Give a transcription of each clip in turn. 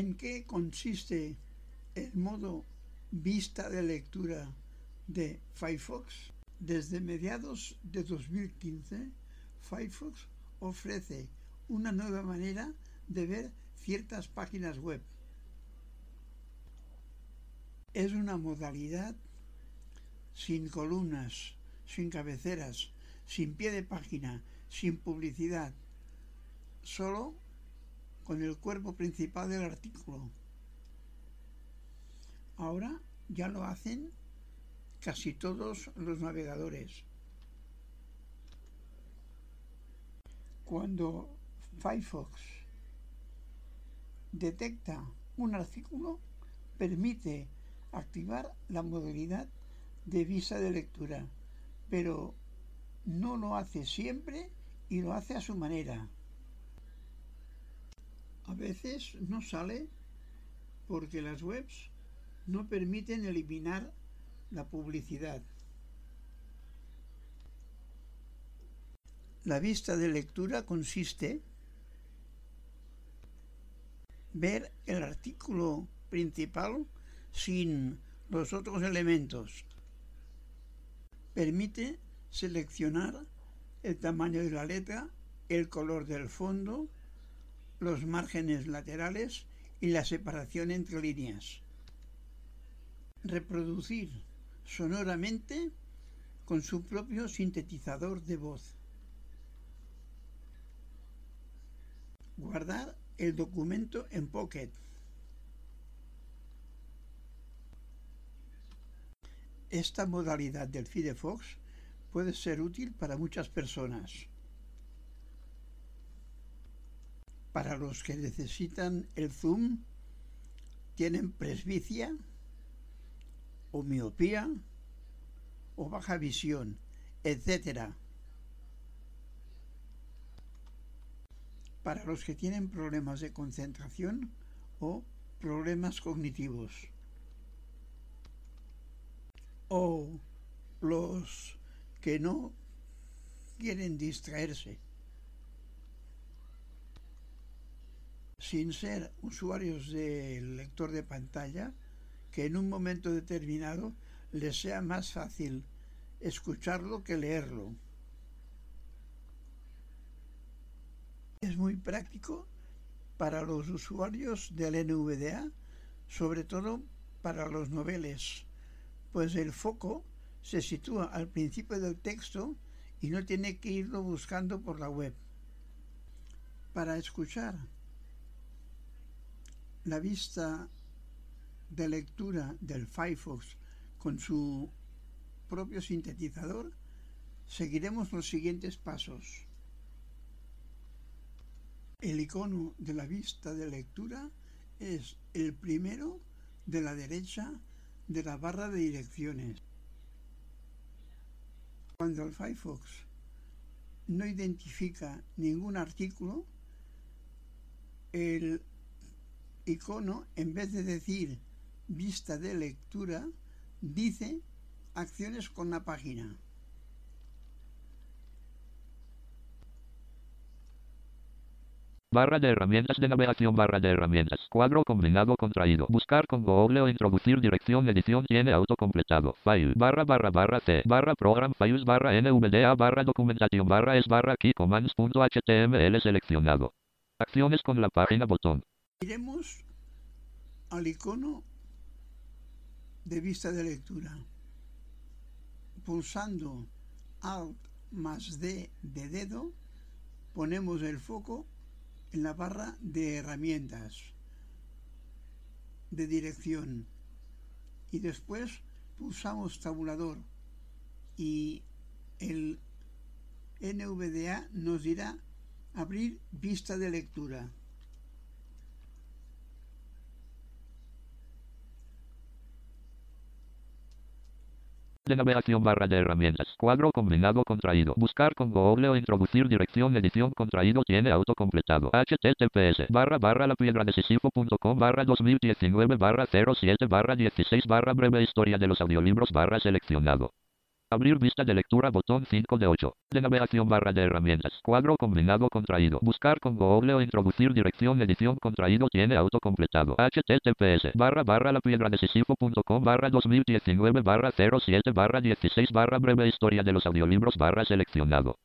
¿En qué consiste el modo vista de lectura de Firefox? Desde mediados de 2015, Firefox ofrece una nueva manera de ver ciertas páginas web. Es una modalidad sin columnas, sin cabeceras, sin pie de página, sin publicidad, solo con el cuerpo principal del artículo. Ahora ya lo hacen casi todos los navegadores. Cuando Firefox detecta un artículo, permite activar la modalidad de visa de lectura, pero no lo hace siempre y lo hace a su manera. A veces no sale porque las webs no permiten eliminar la publicidad. La vista de lectura consiste ver el artículo principal sin los otros elementos. Permite seleccionar el tamaño de la letra, el color del fondo, los márgenes laterales y la separación entre líneas. Reproducir sonoramente con su propio sintetizador de voz. Guardar el documento en Pocket. Esta modalidad del Firefox puede ser útil para muchas personas. Para los que necesitan el zoom, tienen presbicia o miopía o baja visión, etc. Para los que tienen problemas de concentración o problemas cognitivos. O los que no quieren distraerse. Sin ser usuarios del lector de pantalla, que en un momento determinado les sea más fácil escucharlo que leerlo. Es muy práctico para los usuarios del NVDA, sobre todo para los noveles, pues el foco se sitúa al principio del texto y no tiene que irlo buscando por la web. Para escuchar la vista de lectura del Firefox con su propio sintetizador, seguiremos los siguientes pasos. El icono de la vista de lectura es el primero de la derecha de la barra de direcciones. Cuando el Firefox no identifica ningún artículo, el icono, en vez de decir vista de lectura, dice acciones con la página. Barra de herramientas de navegación, barra de herramientas. Cuadro combinado contraído. Buscar con Google o introducir dirección edición tiene autocompletado. File. Barra barra barra C. Barra program files barra NVDA barra documentación barra es barra key commands.html seleccionado. Acciones con la página botón. Iremos al icono de vista de lectura. Pulsando Alt más D de dedo, ponemos el foco en la barra de herramientas de dirección y después pulsamos tabulador y el NVDA nos dirá abrir vista de lectura. De navegación barra de herramientas. Cuadro combinado contraído. Buscar con Google o introducir dirección edición contraído tiene autocompletado. https barra barra la piedra de barra 2019 barra 07 barra 16 barra breve historia de los audiolibros barra seleccionado. Abrir vista de lectura botón 5 de 8. De navegación barra de herramientas. Cuadro combinado contraído. Buscar con Google o introducir dirección edición contraído tiene autocompletado. https barra barra la piedra de barra 2019 barra 07 barra 16 barra breve historia de los audiolibros barra seleccionado.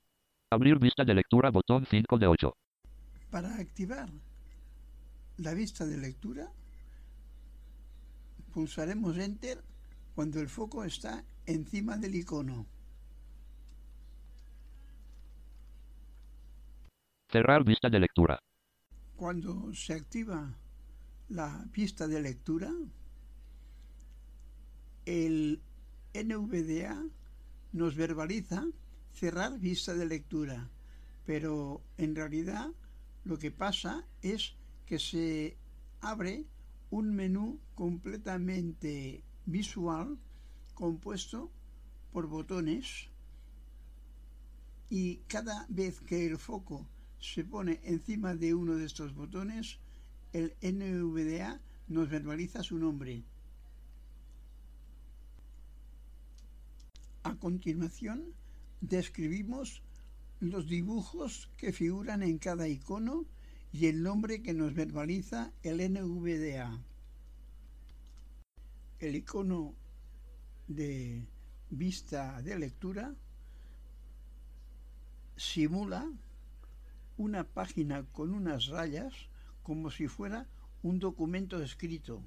Abrir vista de lectura botón 5 de 8. Para activar la vista de lectura pulsaremos Enter cuando el foco está encima del icono. Cerrar vista de lectura. Cuando se activa la vista de lectura, el NVDA nos verbaliza cerrar vista de lectura, pero en realidad lo que pasa es que se abre un menú completamente visual compuesto por botones y cada vez que el foco se pone encima de uno de estos botones, el NVDA nos verbaliza su nombre. A continuación, describimos los dibujos que figuran en cada icono y el nombre que nos verbaliza el NVDA. El icono de vista de lectura simula una página con unas rayas como si fuera un documento escrito.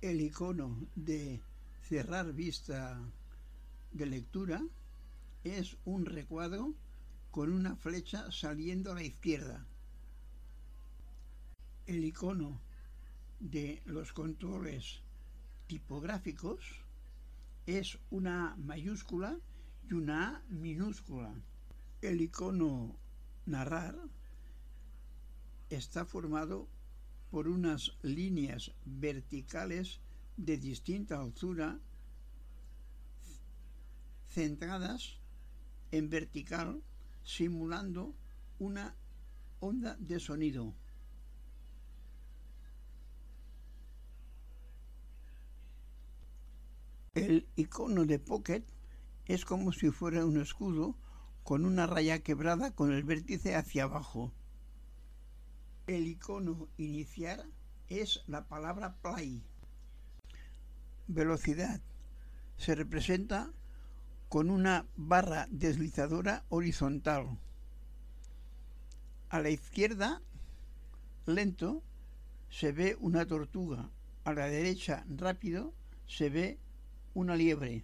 El icono de cerrar vista de lectura es un recuadro con una flecha saliendo a la izquierda. El icono de los controles tipográficos es una mayúscula y una minúscula. El icono narrar está formado por unas líneas verticales de distinta altura centradas en vertical simulando una onda de sonido. El icono de Pocket es como si fuera un escudo con una raya quebrada con el vértice hacia abajo. El icono iniciar es la palabra play. Velocidad se representa con una barra deslizadora horizontal. A la izquierda, lento, se ve una tortuga. A la derecha, rápido, se ve una liebre.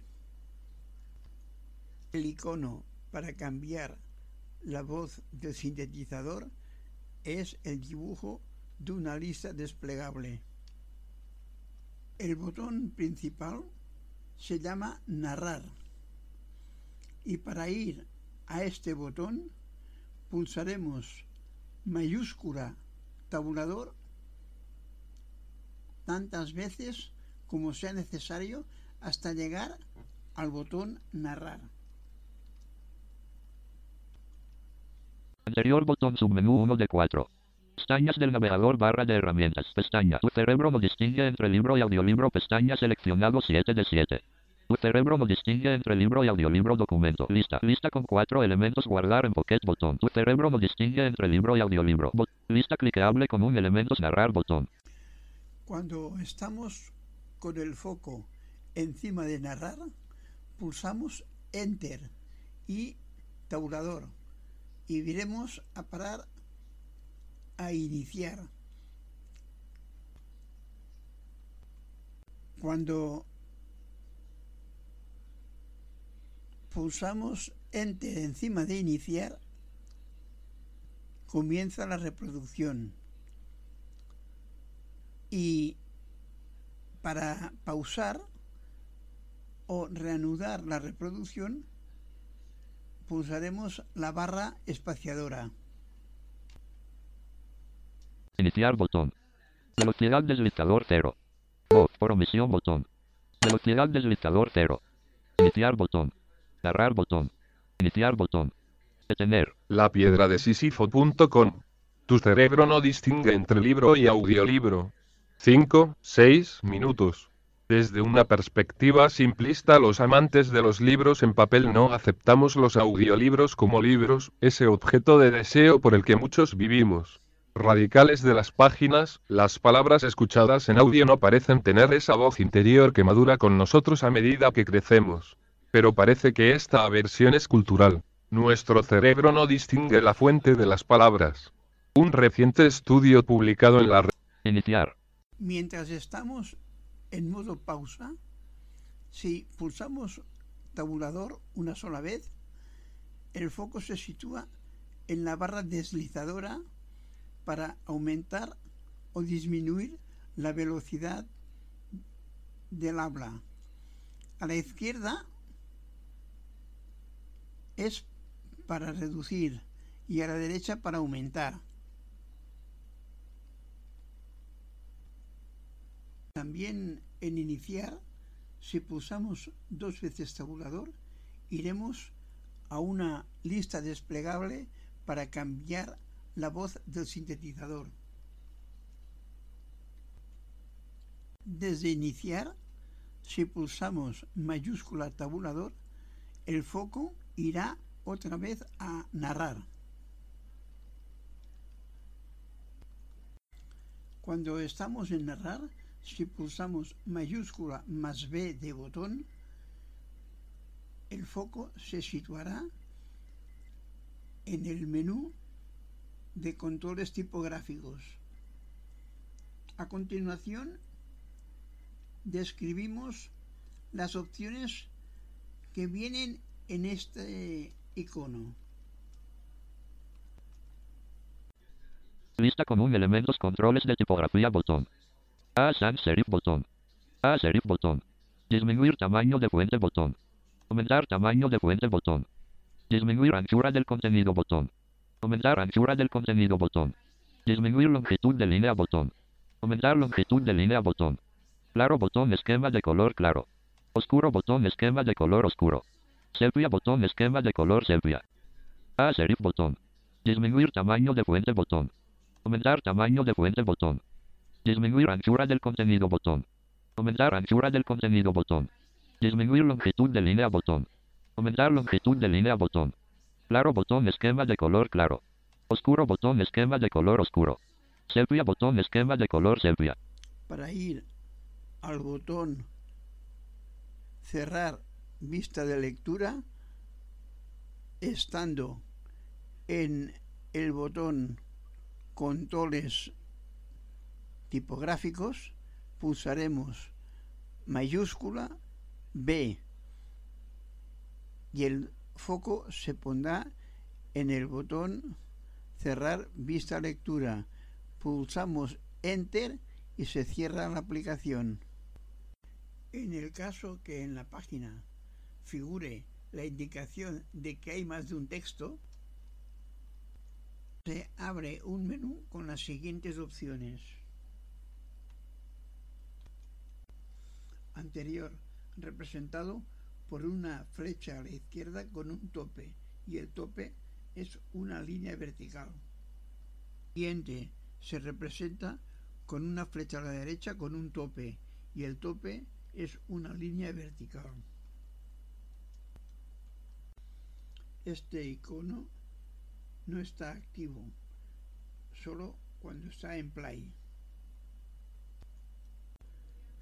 El icono para cambiar la voz del sintetizador es el dibujo de una lista desplegable. El botón principal se llama narrar y para ir a este botón pulsaremos mayúscula tabulador tantas veces como sea necesario hasta llegar al botón narrar. Anterior botón submenú 1 de 4. Pestañas del navegador barra de herramientas. Pestaña. Tu cerebro no distingue entre libro y audiolibro. Pestaña seleccionado 7 de 7. Tu cerebro no distingue entre libro y audiolibro documento. Lista. Lista con cuatro elementos guardar en Pocket botón. Tu cerebro no distingue entre libro y audiolibro. lista cliqueable con un elementos narrar botón. Cuando estamos con el foco encima de narrar, pulsamos Enter y tabulador y iremos a parar a iniciar. Cuando pulsamos Enter encima de iniciar, comienza la reproducción. Y para pausar, o reanudar la reproducción, pulsaremos la barra espaciadora. Iniciar botón. Velocidad deslizador 0. Voz por omisión botón. Velocidad deslizador 0. Iniciar botón. Cerrar botón. Iniciar botón. Detener. La piedra de Sisifo.com. Tu cerebro no distingue entre libro y audiolibro. 5, 6 minutos. Desde una perspectiva simplista, los amantes de los libros en papel no aceptamos los audiolibros como libros, ese objeto de deseo por el que muchos vivimos. Radicales de las páginas, las palabras escuchadas en audio no parecen tener esa voz interior que madura con nosotros a medida que crecemos. Pero parece que esta aversión es cultural. Nuestro cerebro no distingue la fuente de las palabras. Un reciente estudio publicado en la red Iniciar. Mientras estamos en modo pausa, si pulsamos tabulador una sola vez, el foco se sitúa en la barra deslizadora para aumentar o disminuir la velocidad del habla. A la izquierda es para reducir y a la derecha para aumentar. También en iniciar, si pulsamos dos veces tabulador, iremos a una lista desplegable para cambiar la voz del sintetizador. Desde iniciar, si pulsamos mayúscula tabulador, el foco irá otra vez a narrar. Cuando estamos en narrar, si pulsamos mayúscula más B de botón, el foco se situará en el menú de controles tipográficos. A continuación, describimos las opciones que vienen en este icono. Lista común elementos controles de tipografía botón. A sans serif botón. A serif botón. Disminuir tamaño de fuente botón. Aumentar tamaño de fuente botón. Disminuir anchura del contenido botón. Aumentar anchura del contenido botón. Disminuir longitud de línea botón. Aumentar longitud de línea botón. Claro botón esquema de color claro. Oscuro botón esquema de color oscuro. Sepia botón esquema de color sepia. A serif botón. Disminuir tamaño de fuente botón. Aumentar tamaño de fuente botón. Disminuir anchura del contenido botón. Aumentar anchura del contenido botón. Disminuir longitud de línea botón. Aumentar longitud de línea botón. Claro botón esquema de color claro. Oscuro botón esquema de color oscuro. Sepia botón esquema de color sepia. Para ir al botón cerrar vista de lectura, estando en el botón controles tipográficos, pulsaremos mayúscula B y el foco se pondrá en el botón cerrar vista lectura. Pulsamos Enter y se cierra la aplicación. En el caso que en la página figure la indicación de que hay más de un texto, se abre un menú con las siguientes opciones. Anterior, representado por una flecha a la izquierda con un tope y el tope es una línea vertical. Siguiente se representa con una flecha a la derecha con un tope y el tope es una línea vertical. Este icono no está activo, solo cuando está en play.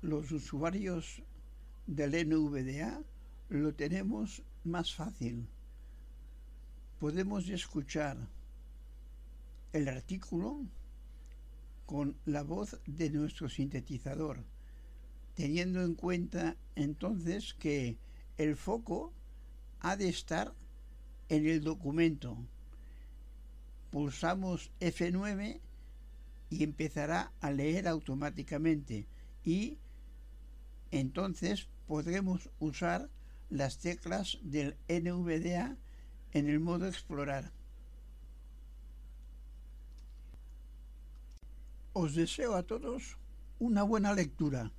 Los usuarios del NVDA lo tenemos más fácil. Podemos escuchar el artículo con la voz de nuestro sintetizador, teniendo en cuenta entonces que el foco ha de estar en el documento. Pulsamos F9 y empezará a leer automáticamente y entonces podremos usar las teclas del NVDA en el modo explorar. Os deseo a todos una buena lectura.